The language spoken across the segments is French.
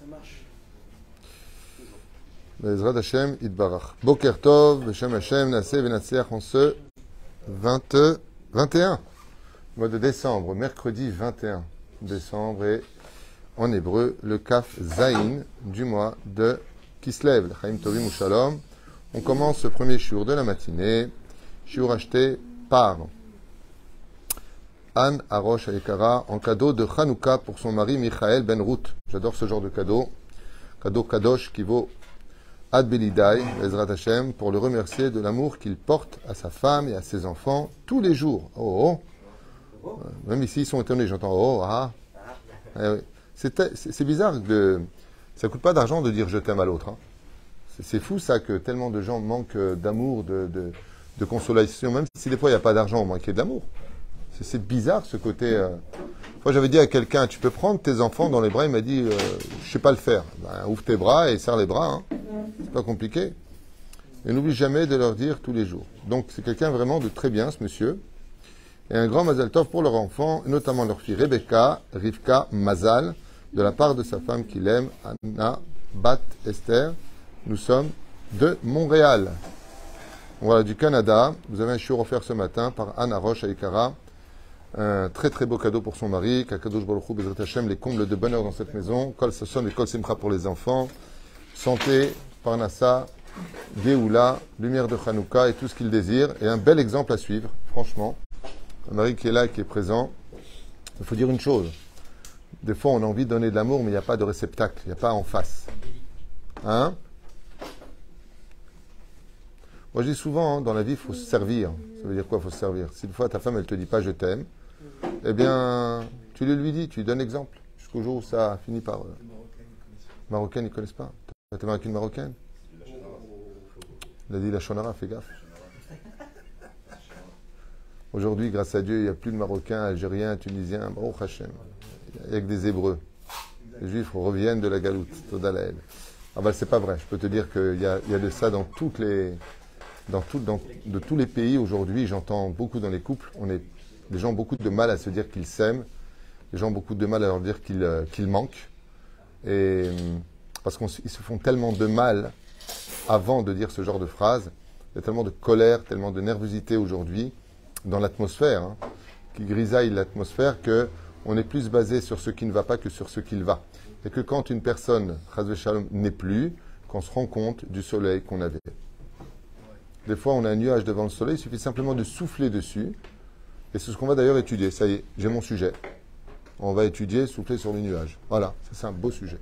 Ça marche. Bezrat Hashem, Idbarach. Boker Tov, Beshem Hashem, Nasseh Venatseach en ce 20, 21, mois de décembre, mercredi 21 décembre, et en hébreu, le Kaf Zain du mois de Kislev, le Chaim Tovim ou Shalom. On commence ce premier shiur de la matinée, shiur acheté par Anne Arosh Ayekara en cadeau de Hanouka pour son mari Michael Ben Ruth. J'adore ce genre de cadeau. Cadeau Kadosh qui vaut Ad Belidai, Ezrat Hashem, pour le remercier de l'amour qu'il porte à sa femme et à ses enfants tous les jours. Oh, oh. Même ici, ils sont étonnés. J'entends oh, ah. Eh. C'est bizarre de. Ça coûte pas d'argent de dire je t'aime à l'autre. hein. C'est- fou ça que tellement de gens manquent euh, d'amour, de, de, consolation, même si des fois il n'y a pas d'argent, au moins qu'il de l'amour. C'est- bizarre ce côté. euh. Fois j'avais dit à quelqu'un, tu peux prendre tes enfants dans les bras, il m'a dit, euh, je sais pas le faire. Ben, ouvre tes bras et serre les bras. Hein. C'est pas compliqué. Et n'oublie jamais de leur dire tous les jours. Donc c'est quelqu'un vraiment de très bien, ce monsieur. Et un grand Mazal Tov pour leurs enfants, notamment leur fille Rebecca, Rivka Mazal, de la part de sa femme qu'il aime, Anna Bat Esther. Nous sommes de Montréal. Voilà, du Canada. Vous avez un show offert ce matin par Anna Roche Aikara. Un très très beau cadeau pour son mari. Bezrat les combles de bonheur dans cette maison. Kol Sasson et Kol Simcha pour les enfants. Santé, Parnassa, Géoula, lumière de Hanouka et tout ce qu'il désire. Et un bel exemple à suivre, franchement. Un mari qui est là, qui est présent. Il faut dire une chose. Des fois, on a envie de donner de l'amour, mais il n'y a pas de réceptacle, il n'y a pas en face. Hein? Moi, je dis souvent, hein, dans la vie, il faut se servir. Ça veut dire quoi, il faut se servir? Si une fois ta femme, elle te dit pas je t'aime, eh bien, tu le lui dis, tu lui donnes exemple. Jusqu'au jour où ça finit par. euh, Marocaine, ils ne connaissent pas. Marié avec une marocaine Il a dit la Shonara, fais gaffe. Aujourd'hui, grâce à Dieu, il n'y a plus de Marocains, Algériens, Tunisiens, Baruch Hashem. Il n'y a que des Hébreux. Les Juifs reviennent de la galoute, Todalael. Ah ben, c'est pas vrai. Je peux te dire qu'il y a, y a de ça dans toutes les, dans tout, dans, de tous les pays aujourd'hui. J'entends beaucoup dans les couples. On est, les gens ont beaucoup de mal à se dire qu'ils s'aiment. Les gens ont beaucoup de mal à leur dire qu'ils, euh, manquent. Et hum, parce qu'ils se font tellement de mal avant de dire ce genre de phrase. Il y a tellement de colère, tellement de nervosité aujourd'hui dans l'atmosphère, hein, qui grisaille l'atmosphère, que on est plus basé sur ce qui ne va pas que sur ce qu'il va. Et que quand une personne, Shalom, n'est plus, qu'on se rend compte du soleil qu'on avait. Des fois, on a un nuage devant le soleil, il suffit simplement de souffler dessus. Et c'est ce qu'on va d'ailleurs étudier. Ça y est, j'ai mon sujet. On va étudier, souffler sur le nuage. Voilà, c'est un beau sujet.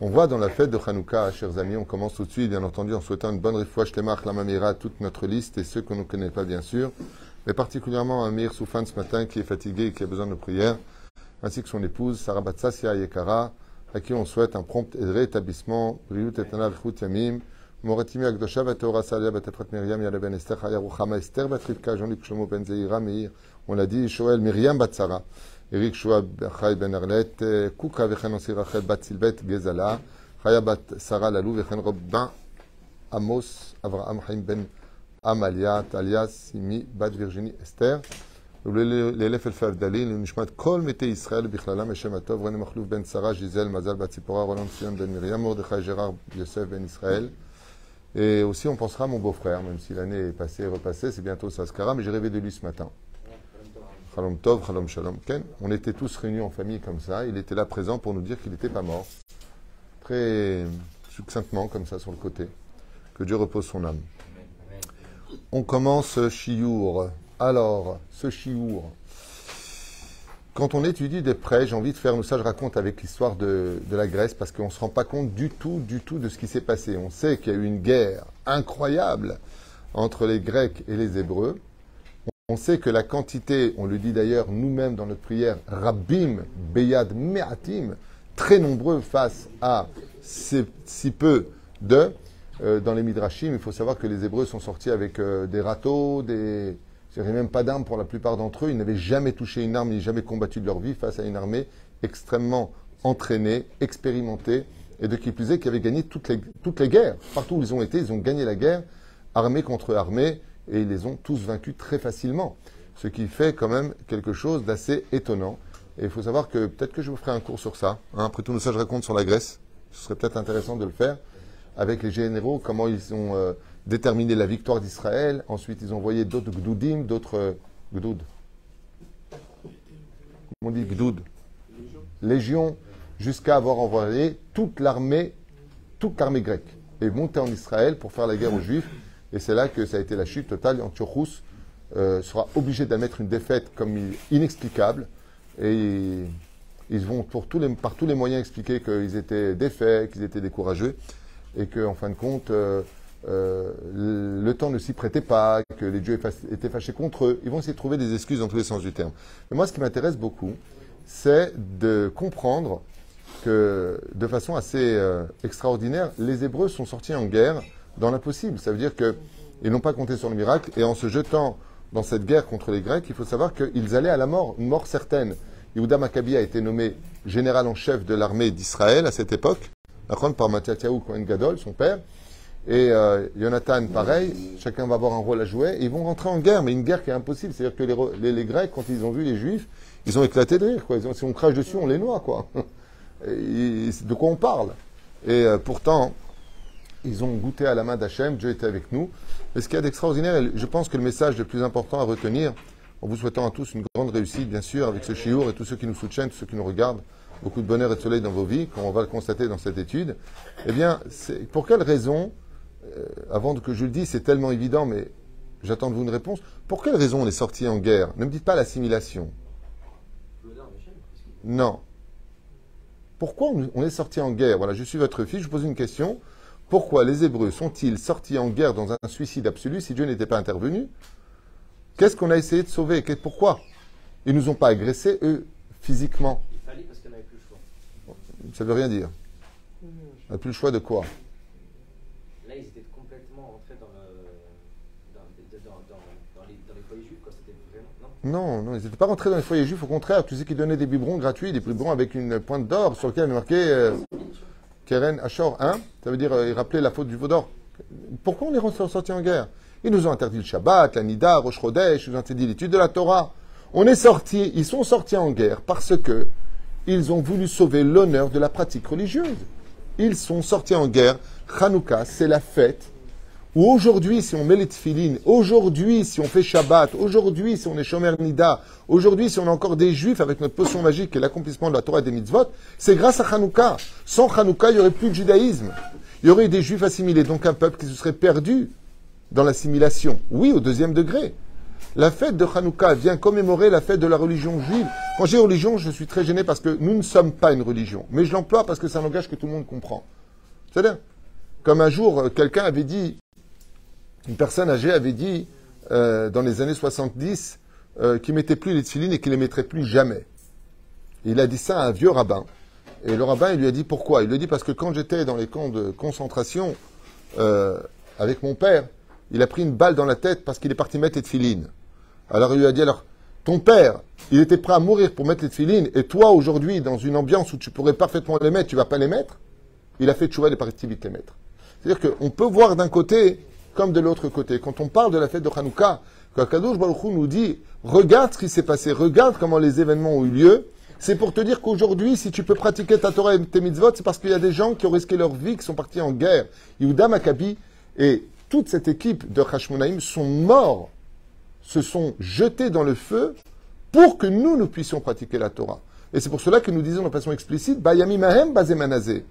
On voit dans la fête de Hanouka, chers amis, on commence tout de suite, bien entendu, en souhaitant une bonne refouach Temach, la Mamira, toute notre liste et ceux qu'on ne connaît pas, bien sûr, mais particulièrement Amir Soufan ce matin qui est fatigué et qui a besoin de prière, ainsi que son épouse, Sarah Batsassia Yekara, à qui on souhaite un prompt rétablissement, Briut Vchut Yamim, Moratimi Akdosha Vatora Salia Batafrat Miriam Yala Ben Esther Chaya Ruchama Esther Batrivka Jean-Luc Shlomo Ben Zeira Meir, on l'a dit, Shoel Miriam Batsara. Eric Shoa Chai Ben Arlet, Kuka Vechen Osi Rachel Bat Silbet Gezala, Chaya Bat Sarah Lalou Vechen Robin Amos Avraham Chaim Ben Amalia Talia Simi Bat Virginie Esther. לאלף אלפי הבדלים, לנשמת כל מתי ישראל בכללם השם הטוב, רני מכלוף בן שרה, ז'יזל, מזל בת ציפורה, רולנד ציון בן מרים, מרדכי ג'רר, יוסף בן ישראל. et aussi, on pensera à mon beau-frère, même si l'année est passée et repassée, c'est bientôt Saskara, mais j'ai rêvé de lui ce matin. Tov, Shalom Ken. On était tous réunis en famille comme ça. Il était là présent pour nous dire qu'il n'était pas mort. Très succinctement, comme ça, sur le côté. Que Dieu repose son âme. On commence ce chiour. Alors, ce chiour. Quand on étudie de près, j'ai envie de faire, ça je raconte avec l'histoire de, la Grèce, parce qu'on ne se rend pas compte du tout, du tout de ce qui s'est passé. On sait qu'il y a eu une guerre incroyable entre les Grecs et les Hébreux. On sait que la quantité, on le dit d'ailleurs nous-mêmes dans notre prière, Rabbim, Beyad, Me'atim, très nombreux face à si, si peu de, euh, dans les Midrashim, il faut savoir que les Hébreux sont sortis avec euh, des râteaux, des... Il n'y avait même pas d'armes pour la plupart d'entre eux. Ils n'avaient jamais touché une arme, ni jamais combattu de leur vie face à une armée extrêmement entraînée, expérimentée, et de qui plus est, qui avait gagné toutes les, guerres. Partout où ils ont été, ils ont gagné la guerre, armée contre armée, et ils les ont tous vaincus très facilement. Ce qui fait quand même quelque chose d'assez étonnant. Et il faut savoir que peut-être que je vous ferai un cours sur ça. hein. Après tout ça, je raconte sur la Grèce. Ce serait peut-être intéressant de le faire avec les généraux, comment ils ont euh, déterminé la victoire d'Israël. Ensuite, ils ont envoyé d'autres gdoudim, d'autres euh, gdoud. Comment on dit gdoud? Légion, jusqu'à avoir envoyé toute l'armée, toute l'armée grecque, et monter en Israël pour faire la guerre aux Juifs. Et c'est là que ça a été la chute totale. Antiochus euh, sera obligé d'admettre une défaite comme inexplicable. Et ils, vont pour tous les, par tous les moyens expliquer qu'ils étaient défaits, qu'ils étaient décourageux, et qu'en fin de compte, euh, euh, le temps ne s'y prêtait pas, que les dieux étaient fâchés contre eux. Ils vont essayer de trouver des excuses dans tous les sens du terme. Mais moi, ce qui m'intéresse beaucoup, c'est de comprendre que de façon assez euh, extraordinaire, les Hébreux sont sortis en guerre dans l'impossible. Ça veut dire qu'ils n'ont pas compté sur le miracle et en se jetant dans cette guerre contre les Grecs, il faut savoir qu'ils allaient à la mort, une mort certaine. Yehuda Maccabi a été nommé général en chef de l'armée d'Israël à cette époque, par Mattatyahu Cohen Gadol, son père. Et euh, Jonathan, pareil, chacun va avoir un rôle à jouer. Ils vont rentrer en guerre, mais une guerre qui est impossible. C'est-à-dire que les, les- Grecs, quand ils ont vu les Juifs, ils ont éclaté de rire. Quoi. Ils ont- si on crache dessus, on les noie. Quoi. Et de quoi on parle Et euh, pourtant, ils ont goûté à la main d'Hachem, Dieu était avec nous. Mais ce qu'il y a d'extraordinaire, je pense que le message le plus important à retenir, en vous souhaitant à tous une grande réussite, bien sûr, avec ce chiour et tous ceux qui nous soutiennent, tous ceux qui nous regardent, beaucoup de bonheur et de soleil dans vos vies, comme on va le constater dans cette étude, eh bien, pour quelle raison, euh, avant que je le dise, c'est tellement évident, mais j'attends de vous une réponse, pour quelle raison on est sorti en guerre? Ne me dites pas l'assimilation. Non. Pourquoi on- est sorti en guerre? Voilà, je suis votre fils, je vous pose une question. Pourquoi les Hébreux sont-ils sortis en guerre dans un suicide absolu si Dieu n'était pas intervenu? Qu'est-ce qu'on a essayé de sauver? Pourquoi? Ils nous ont pas agressés, eux, physiquement. Il fallait parce qu'on n'avait plus le choix. Ça veut rien dire. On n'a plus le choix de quoi Là, ils étaient complètement rentrés dans, le, dans, dans, dans, dans les, dans les foyers juifs, quoi. C'était vraiment. Non Non, ils n'étaient pas rentrés dans les foyers juifs, au contraire, tu sais qu'ils donnaient des biberons gratuits, des biberons avec une pointe d'or sur lequel il marqué euh, Keren Ashor 1, ça veut dire euh, ils rappelaient la faute du veau d'or. Pourquoi on est sortis en guerre? Ils nous ont interdit le Shabbat, la Nida, Rosh Chodesh, ils nous ont interdit l'étude de la Torah. On est sortis, ils sont sortis en guerre parce que ils ont voulu sauver l'honneur de la pratique religieuse. Ils sont sortis en guerre. Hanouka, c'est la fête où aujourd'hui, si on met les tefilines, aujourd'hui, si on fait Shabbat, aujourd'hui, si on est Shomer Nida, aujourd'hui, si on a encore des juifs avec notre potion magique et l'accomplissement de la Torah et des mitzvot, c'est grâce à Hanouka. Sans Hanouka, il n'y aurait plus de judaïsme. Il y aurait des juifs assimilés, donc un peuple qui se serait perdu dans l'assimilation. Oui, au deuxième degré. La fête de Hanouka vient commémorer la fête de la religion juive. Quand j'ai religion, je suis très gêné parce que nous ne sommes pas une religion. Mais je l'emploie parce que c'est un langage que tout le monde comprend. C'est-à-dire, comme un jour, euh, quelqu'un avait dit, une personne âgée avait dit, euh, dans les années 70, euh, qu'il mettait plus les tefilines et qu'il les mettrait plus jamais. Il a dit ça à un vieux rabbin. Et le rabbin, il lui a dit pourquoi? Il lui a dit parce que quand j'étais dans les camps de concentration euh, avec mon père, il a pris une balle dans la tête parce qu'il est parti mettre les tefilines. Alors il lui a dit alors, ton père, il était prêt à mourir pour mettre les tefilines, et toi aujourd'hui, dans une ambiance où tu pourrais parfaitement les mettre, tu vas pas les mettre? Il a fait tchouva, il est parti vite les mettre. C'est-à-dire qu'on peut voir d'un côté comme de l'autre côté. Quand on parle de la fête de Hanouka, quand Kadosh Baruch Hu nous dit regarde ce qui s'est passé, regarde comment les événements ont eu lieu, c'est pour te dire qu'aujourd'hui, si tu peux pratiquer ta Torah et tes mitzvot, c'est parce qu'il y a des gens qui ont risqué leur vie, qui sont partis en guerre. Yehuda Maccabi et toute cette équipe de Hashmonaïm sont morts, se sont jetés dans le feu pour que nous, nous puissions pratiquer la Torah. Et c'est pour cela que nous disons de façon explicite, Bayami Mahem Bazemanazé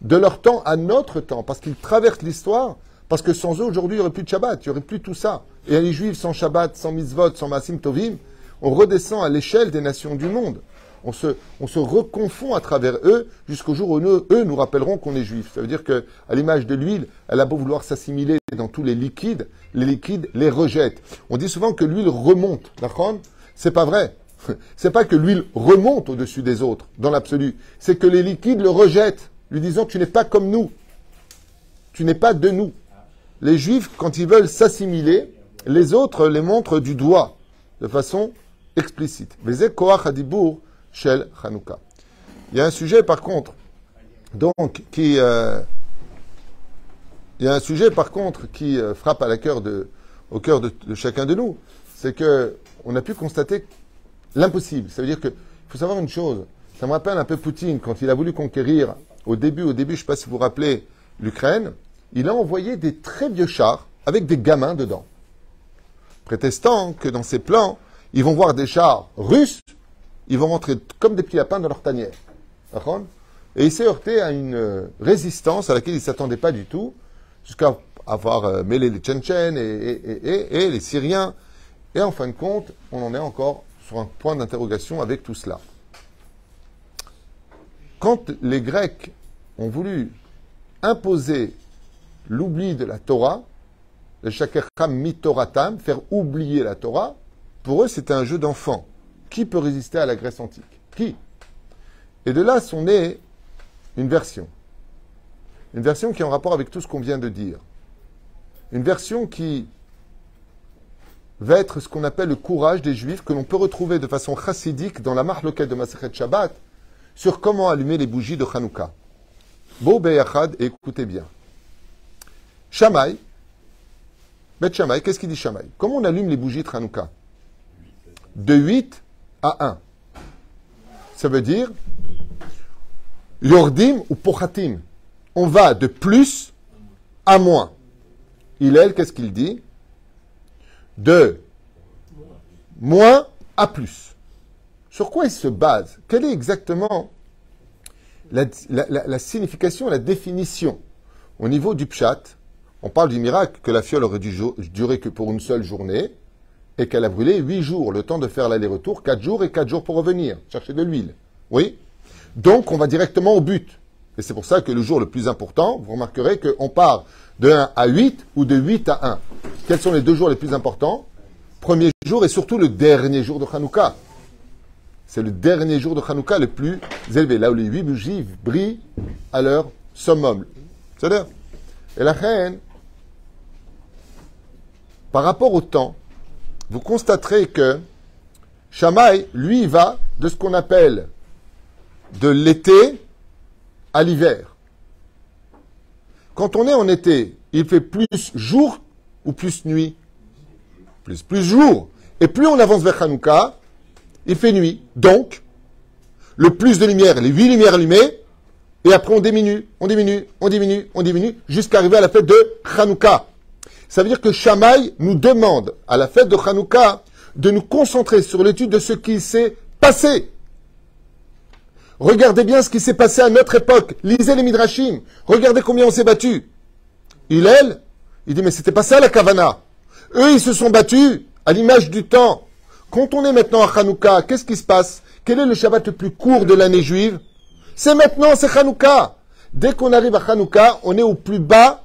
de leur temps à notre temps, parce qu'ils traversent l'histoire, parce que sans eux, aujourd'hui, il n'y aurait plus de Shabbat, il n'y aurait plus tout ça. Et les Juifs, sans Shabbat, sans Mitzvot, sans Masim Tovim, on redescend à l'échelle des nations du monde. On se, on se reconfond à travers eux jusqu'au jour où nous- eux nous rappelleront qu'on est juifs. Ça veut dire que, à l'image de l'huile, elle a beau vouloir s'assimiler dans tous les liquides, les liquides les rejettent. On dit souvent que l'huile remonte. D'accord? C'est pas vrai. C'est pas que l'huile remonte au-dessus des autres, dans l'absolu. C'est que les liquides le rejettent, lui disant tu n'es pas comme nous. Tu n'es pas de nous. Les juifs, quand ils veulent s'assimiler, les autres les montrent du doigt, de façon explicite. Shel Hanouka. Il y a un sujet, par contre, donc, qui, euh, il y a un sujet, par contre, qui euh, frappe au cœur de, de chacun de nous. C'est que on a pu constater l'impossible. Ça veut dire que, il faut savoir une chose. Ça me rappelle un peu Poutine quand il a voulu conquérir au début, au début, je ne sais pas si vous vous rappelez, l'Ukraine. Il a envoyé des très vieux chars avec des gamins dedans, prétestant que dans ses plans, ils vont voir des chars russes, ils vont rentrer comme des petits lapins dans leur tanière. Et il s'est heurté à une euh, résistance à laquelle il ne s'attendait pas du tout, jusqu'à avoir euh, mêlé les Tchétchènes et- et les Syriens. Et en fin de compte, on en est encore sur un point d'interrogation avec tout cela. Quand les Grecs ont voulu imposer l'oubli de la Torah, le shakercham mitoratam, faire oublier la Torah, pour eux c'était un jeu d'enfant. Qui peut résister à la Grèce antique? Qui? Et de là sont nées une version. Une version qui est en rapport avec tout ce qu'on vient de dire. Une version qui va être ce qu'on appelle le courage des Juifs, que l'on peut retrouver de façon chassidique dans la marloquette de Masechet Shabbat, sur comment allumer les bougies de Hanouka. Beau Beyachad, écoutez bien. Shamaï, Beth Shamaï, qu'est-ce qu'il dit Shamaï? Comment on allume les bougies de Hanouka? De 8 à 1. Ça veut dire Yordim ou Pochatim. On va de plus à moins. Il, elle, qu'est-ce qu'il dit? De moins à plus. Sur quoi il se base? Quelle est exactement la signification, la définition Au niveau du pshat, on parle du miracle que la fiole aurait dû durer que pour une seule journée et qu'elle a brûlé huit jours, le temps de faire l'aller-retour, quatre jours et quatre jours pour revenir, chercher de l'huile. Oui? Donc, on va directement au but. Et c'est pour ça que le jour le plus important, vous remarquerez qu'on part de 1 à 8 ou de 8 à 1. Quels sont les deux jours les plus importants? Premier jour et surtout le dernier jour de Hanouka. C'est le dernier jour de Hanouka le plus élevé, là où les huit bougies brillent à leur summum. C'est-à-dire, et la reine, par rapport au temps, vous constaterez que Shamaï, lui, va de ce qu'on appelle de l'été à l'hiver. Quand on est en été, il fait plus jour ou plus nuit? Plus, plus jour. Et plus on avance vers Hanouka, il fait nuit. Donc, le plus de lumière, les huit lumières allumées, et après on diminue, on diminue, on diminue, on diminue, jusqu'à arriver à la fête de Hanouka. Ça veut dire que Shamaï nous demande, à la fête de Hanouka, de nous concentrer sur l'étude de ce qui s'est passé. Regardez bien ce qui s'est passé à notre époque. Lisez les Midrashim. Regardez combien on s'est battu. Il, elle, il dit, mais c'était pas ça la Kavana. Eux, ils se sont battus à l'image du temps. Quand on est maintenant à Hanouka, qu'est-ce qui se passe? Quel est le Shabbat le plus court de l'année juive? C'est maintenant, c'est Hanouka. Dès qu'on arrive à Hanouka, on est au plus bas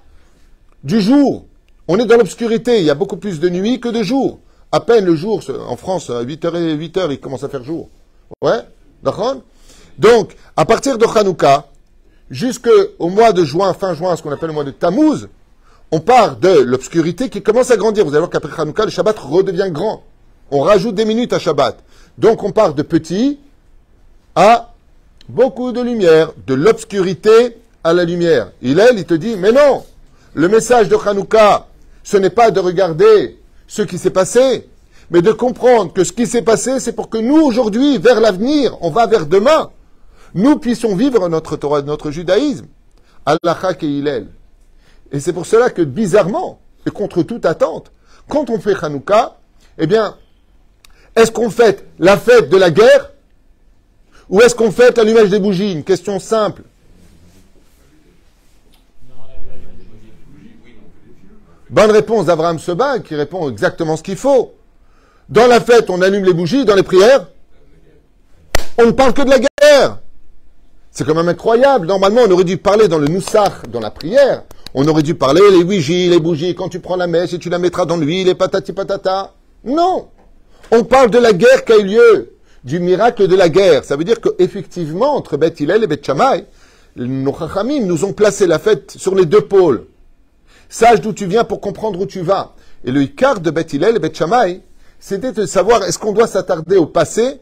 du jour. On est dans l'obscurité. Il y a beaucoup plus de nuit que de jour. À peine le jour, en France, à 8h et 8h, il commence à faire jour. Ouais D'accord Donc, à partir de Hanouka, jusqu'au mois de juin, fin juin, ce qu'on appelle le mois de Tammuz, on part de l'obscurité qui commence à grandir. Vous allez voir qu'après Hanouka, le Shabbat redevient grand. On rajoute des minutes à Shabbat. Donc on part de petit à beaucoup de lumière, de l'obscurité à la lumière. Il, elle, il te dit, mais non, le message de Hanouka, ce n'est pas de regarder ce qui s'est passé, mais de comprendre que ce qui s'est passé, c'est pour que nous, aujourd'hui, vers l'avenir, on va vers demain, nous puissions vivre notre Torah, notre judaïsme. Allah et Hillel. Et c'est pour cela que, bizarrement, et contre toute attente, quand on fait Hanouka, eh bien, est-ce qu'on fête la fête de la guerre ou est-ce qu'on fête l'allumage des bougies Une question simple. Bonne réponse d'Abraham Seba qui répond exactement ce qu'il faut. Dans la fête, on allume les bougies, dans les prières, on ne parle que de la guerre. C'est quand même incroyable. Normalement, on aurait dû parler dans le Noussach, dans la prière. On aurait dû parler les bougies, les bougies, quand tu prends la messe et tu la mettras dans l'huile et patati patata. Non. On parle de la guerre qui a eu lieu, du miracle de la guerre. Ça veut dire qu'effectivement, entre Beth Hillel et Beth Shammai, nos chachamim nous ont placé la fête sur les deux pôles. Sache d'où tu viens pour comprendre où tu vas. Et le Icar de Beth Hillel et Beth Shammai, c'était de savoir est-ce qu'on doit s'attarder au passé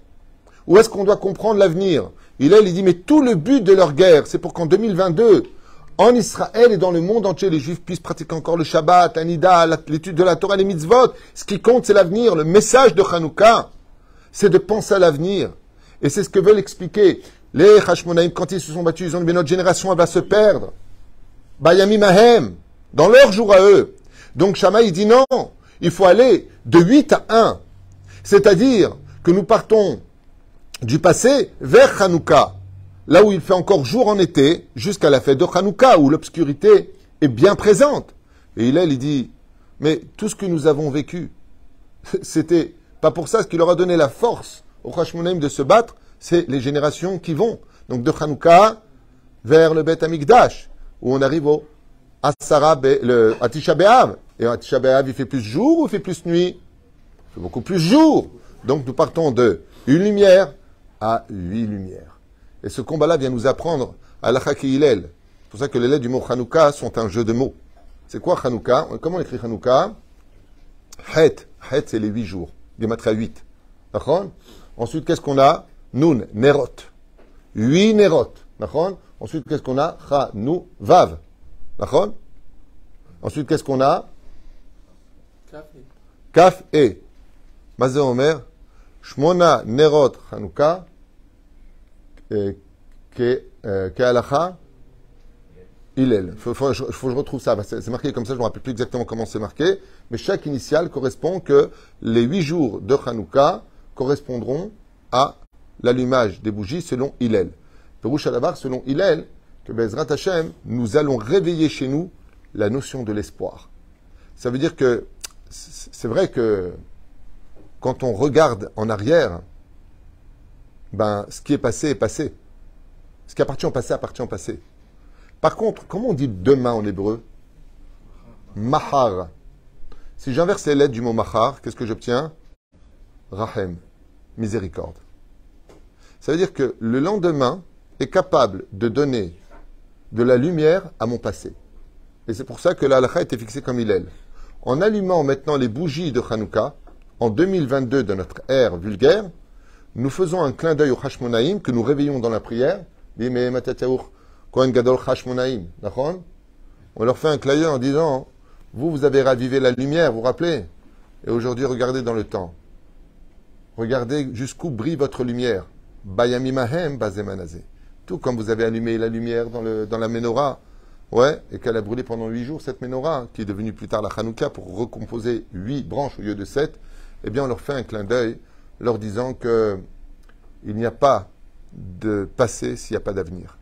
ou est-ce qu'on doit comprendre l'avenir? Hillel, il dit, mais tout le but de leur guerre, c'est pour qu'en 2022, en Israël et dans le monde entier, les Juifs puissent pratiquer encore le Shabbat, la Nida, la- l'étude de la Torah, les mitzvot. Ce qui compte, c'est l'avenir. Le message de Hanouka, c'est de penser à l'avenir. Et c'est ce que veulent expliquer les Hashmonaïm quand ils se sont battus. Ils ont dit, mais notre génération, elle va se perdre. Bayami Mahem, dans leur jour à eux. Donc Shama, il dit non, il faut aller de 8 à 1. C'est-à-dire que nous partons du passé vers Hanouka, là où il fait encore jour en été, jusqu'à la fête de Hanouka, où l'obscurité est bien présente. Et il, il dit, mais tout ce que nous avons vécu, c'était pas pour ça, ce qui leur donné la force au Hashmonaim de se battre, c'est les générations qui vont. Donc de Hanouka vers le Bet Amikdash, où on arrive au Asara, le Atisha Be'av. Et Atisha Be'av, il fait plus jour ou il fait plus nuit? Il fait beaucoup plus jour. Donc nous partons de une lumière à huit lumières. Et ce combat-là vient nous apprendre à la Hillel. C'est pour ça que les lettres du mot Hanouka sont un jeu de mots. C'est quoi Hanouka? Comment on écrit Hanouka? Het. Het, c'est les huit jours. Gematria 8. D'accord? Ensuite, qu'est-ce qu'on a? Nun, Nerot. Huit Nerot. D'accord? Ensuite, qu'est-ce qu'on a? Ha, Vav. Ensuite, qu'est-ce qu'on a Kaf et. Mazé Omer. Shmona Nerot Hanouka. Kealacha. Il Il faut, faut, faut, que je retrouve ça. C'est marqué comme ça, je ne me rappelle plus exactement comment c'est marqué. Mais chaque initiale correspond que les huit jours de Hanouka correspondront à l'allumage des bougies selon Hillel. Perouche Alabar, selon Hillel, que Bezrat Hashem, nous allons réveiller chez nous la notion de l'espoir. Ça veut dire que c'est vrai que quand on regarde en arrière, ben, ce qui est passé est passé. Ce qui appartient au passé appartient au passé. Par contre, comment on dit demain en hébreu? Mahar. Si j'inverse les lettres du mot mahar, qu'est-ce que j'obtiens? Rahem, miséricorde. Ça veut dire que le lendemain est capable de donner de la lumière à mon passé. Et c'est pour ça que l'alakha était fixé comme il est. En allumant maintenant les bougies de Hanouka, en 2022 de notre ère vulgaire, nous faisons un clin d'œil au Hashmonaïm que nous réveillons dans la prière. On leur fait un clin en disant Vous, vous avez ravivé la lumière, vous vous rappelez? Et aujourd'hui, regardez dans le temps. Regardez jusqu'où brille votre lumière. Bayami Mahem Bazemanazé. Tout comme vous avez allumé la lumière dans, dans la menorah, ouais, et qu'elle a brûlé pendant huit jours, cette menorah, qui est devenue plus tard la Hanouka, pour recomposer huit branches au lieu de sept, eh bien, on leur fait un clin d'œil, leur disant que il n'y a pas de passé s'il n'y a pas d'avenir.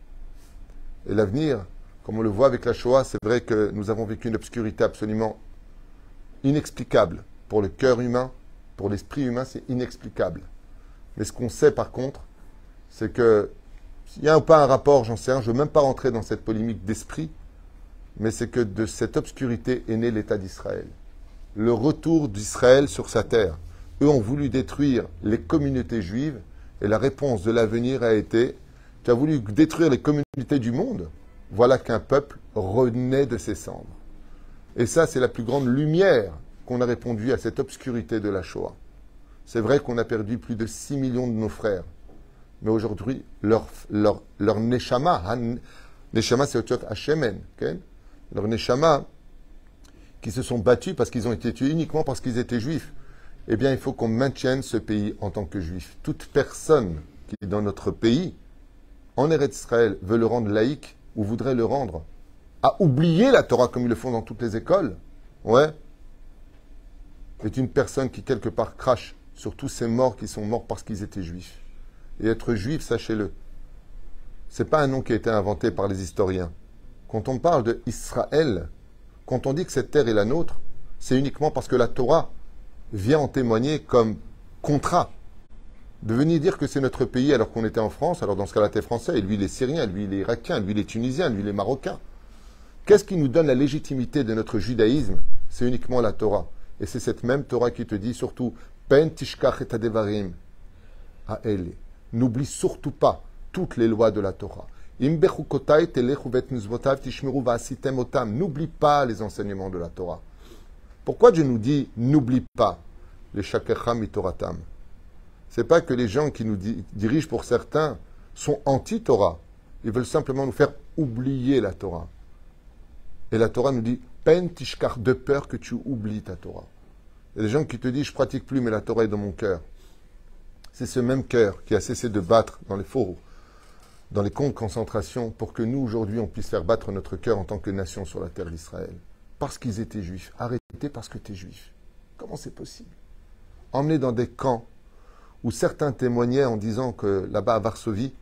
Et l'avenir, comme on le voit avec la Shoah, c'est vrai que nous avons vécu une obscurité absolument inexplicable. Pour le cœur humain, pour l'esprit humain, c'est inexplicable. Mais ce qu'on sait par contre, c'est que s'il y a ou pas un rapport, j'en sais rien, je ne veux même pas rentrer dans cette polémique d'esprit, mais c'est que de cette obscurité est né l'État d'Israël. Le retour d'Israël sur sa terre. Eux ont voulu détruire les communautés juives, et la réponse de l'avenir a été qui a voulu détruire les communautés du monde, voilà qu'un peuple renaît de ses cendres. Et ça, c'est la plus grande lumière qu'on a répondu à cette obscurité de la Shoah. C'est vrai qu'on a perdu plus de 6 millions de nos frères. Mais aujourd'hui, leur, leur, leur Neshama, Neshama c'est Otiot Hashemen, leur Neshama, qui se sont battus parce qu'ils ont été tués uniquement parce qu'ils étaient juifs. Eh bien, il faut qu'on maintienne ce pays en tant que juif. Toute personne qui est dans notre pays en Eretz Israël veut le rendre laïque ou voudrait le rendre à oublier la Torah comme ils le font dans toutes les écoles, ouais, est une personne qui quelque part crache sur tous ces morts qui sont morts parce qu'ils étaient juifs. Et être juif, sachez-le, c'est pas un nom qui a été inventé par les historiens. Quand on parle de Israël, quand on dit que cette terre est la nôtre, c'est uniquement parce que la Torah vient en témoigner comme contrat de venir dire que c'est notre pays alors qu'on était en France, alors dans ce cas-là, t'es français, et lui, il est syrien, lui, il est irakien, lui, il est tunisien, lui, il est marocain. Qu'est-ce qui nous donne la légitimité de notre judaïsme? C'est uniquement la Torah. Et c'est cette même Torah qui te dit surtout, et. N'oublie surtout pas toutes les lois de la Torah. N'oublie pas les enseignements de la Torah. Pourquoi Dieu nous dit n'oublie pas les shakecham Toratam? C'est pas que les gens qui nous dirigent pour certains sont anti-Torah. Ils veulent simplement nous faire oublier la Torah. Et la Torah nous dit peine tishkar de peur que tu oublies ta Torah. Il y a des gens qui te disent je pratique plus mais la Torah est dans mon cœur. C'est ce même cœur qui a cessé de battre dans les fourreaux, dans les camps de pour que nous, aujourd'hui, on puisse faire battre notre cœur en tant que nation sur la terre d'Israël. Parce qu'ils étaient juifs. Arrêtez parce que tu es juif. Comment c'est possible? Emmenés dans des camps où certains témoignaient en disant que là-bas à Varsovie,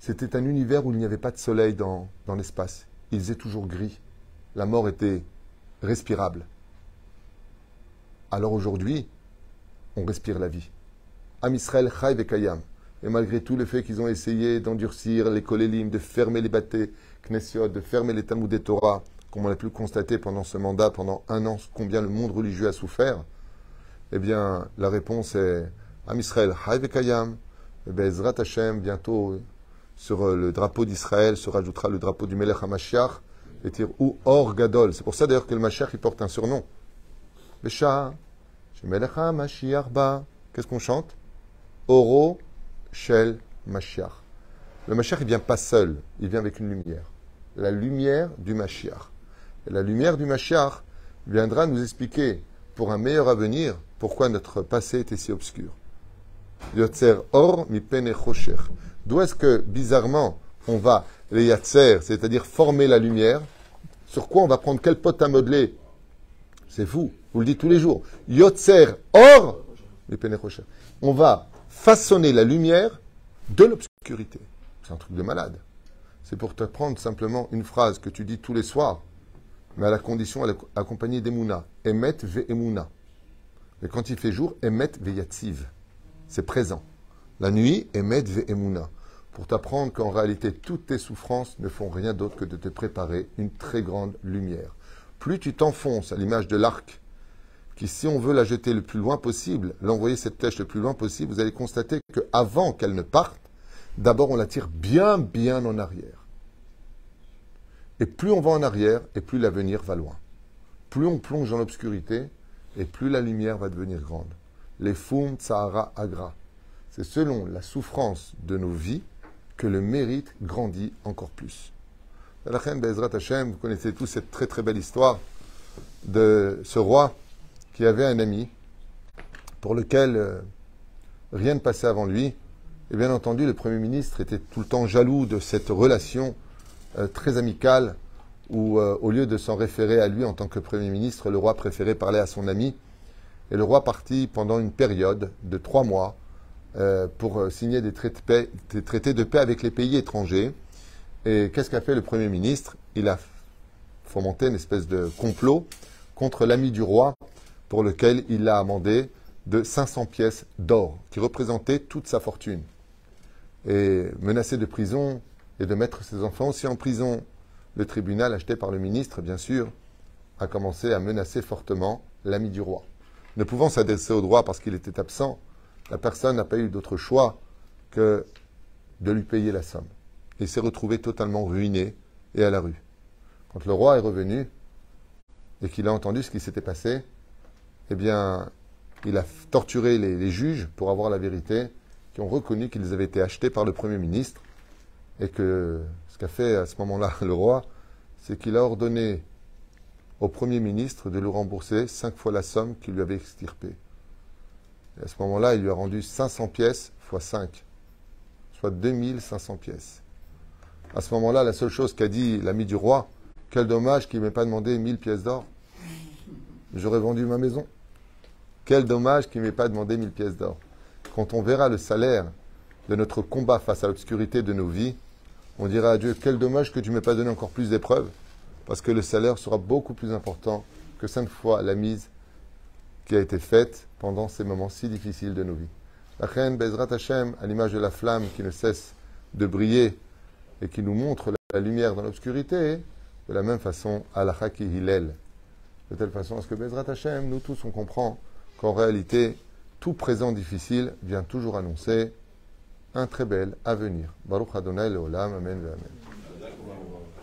c'était un univers où il n'y avait pas de soleil dans, l'espace. Il faisait toujours gris. La mort était respirable. Alors aujourd'hui, on respire la vie. Am Israël Chai Kayam. Et malgré tout le fait qu'ils ont essayé d'endurcir les kolélim, de fermer les bâtés, Knessiot, de fermer les Talmud des Torah, comme on a pu constater pendant ce mandat, pendant un an, combien le monde religieux a souffert, eh bien, la réponse est Am Israël Chai Kayam. Et Bezrat Hashem, bientôt, sur le drapeau d'Israël se rajoutera le drapeau du Melech HaMashiach, et dire ou Or Gadol. C'est pour ça d'ailleurs que le Mashiach il porte un surnom. Besha, Melech HaMashiach Ba. Qu'est-ce qu'on chante? Oro Shel Mashiach. Le Mashiach, il vient pas seul, il vient avec une lumière. La lumière du Mashiach. La lumière du Mashiach viendra nous expliquer, pour un meilleur avenir, pourquoi notre passé était si obscur. Yotzer Or mi D'où est-ce que, bizarrement, on va les yatser, c'est-à-dire former la lumière? Sur quoi on va prendre quel pot à modeler? C'est fou, vous le dites tous les jours. Yotzer Or mi On va façonner la lumière de l'obscurité. C'est un truc de malade. C'est pour te prendre simplement une phrase que tu dis tous les soirs, mais à la condition accompagnée d'Emouna. Emet ve Emouna. Mais quand il fait jour, Emet ve Yatziv. C'est présent. La nuit, Emet ve Emouna. Pour t'apprendre qu'en réalité, toutes tes souffrances ne font rien d'autre que de te préparer une très grande lumière. Plus tu t'enfonces à l'image de l'arc si on veut la jeter le plus loin possible, l'envoyer cette flèche le plus loin possible, vous allez constater qu'avant qu'elle ne parte, d'abord on la tire bien, bien en arrière. Et plus on va en arrière, et plus l'avenir va loin. Plus on plonge dans l'obscurité, et plus la lumière va devenir grande. Les fum tsahara agra. C'est selon la souffrance de nos vies que le mérite grandit encore plus. Vous connaissez tous cette très très belle histoire de ce roi qui avait un ami pour lequel euh, rien ne passait avant lui. Et bien entendu, le Premier ministre était tout le temps jaloux de cette relation euh, très amicale où, euh, au lieu de s'en référer à lui en tant que Premier ministre, le roi préférait parler à son ami. Et le roi partit pendant une période de trois mois pour signer des traités de paix avec les pays étrangers. Et qu'est-ce qu'a fait le Premier ministre? Il a fomenté une espèce de complot contre l'ami du roi pour lequel il l'a amendé de 500 pièces d'or, qui représentaient toute sa fortune. Et menacé de prison et de mettre ses enfants aussi en prison, le tribunal, acheté par le ministre, bien sûr, a commencé à menacer fortement l'ami du roi. Ne pouvant s'adresser au roi parce qu'il était absent, la personne n'a pas eu d'autre choix que de lui payer la somme. Il s'est retrouvé totalement ruiné et à la rue. Quand le roi est revenu et qu'il a entendu ce qui s'était passé, eh bien, il a torturé les, juges pour avoir la vérité, qui ont reconnu qu'ils avaient été achetés par le Premier ministre, et que ce qu'a fait à ce moment-là le roi, c'est qu'il a ordonné au Premier ministre de lui rembourser cinq fois la somme qu'il lui avait extirpée. Et à ce moment-là, il lui a rendu 500 pièces fois 5, soit 2500 pièces. À ce moment-là, la seule chose qu'a dit l'ami du roi, quel dommage qu'il ne m'ait pas demandé 1000 pièces d'or. J'aurais vendu ma maison. Quel dommage qu'il ne m'ait pas demandé mille pièces d'or. Quand on verra le salaire de notre combat face à l'obscurité de nos vies, on dira à Dieu, quel dommage que tu ne m'aies pas donné encore plus d'épreuves, parce que le salaire sera beaucoup plus important que cinq fois la mise qui a été faite pendant ces moments si difficiles de nos vies. La reine Bezrat Hashem, à l'image de la flamme qui ne cesse de briller et qui nous montre la lumière dans l'obscurité, de la même façon, Allah Hillel. De telle façon à ce que Bezrat Hashem, nous tous, on comprend qu'en réalité, tout présent difficile vient toujours annoncer un très bel avenir. Baruch Adonai Leolam, Amen, Amen.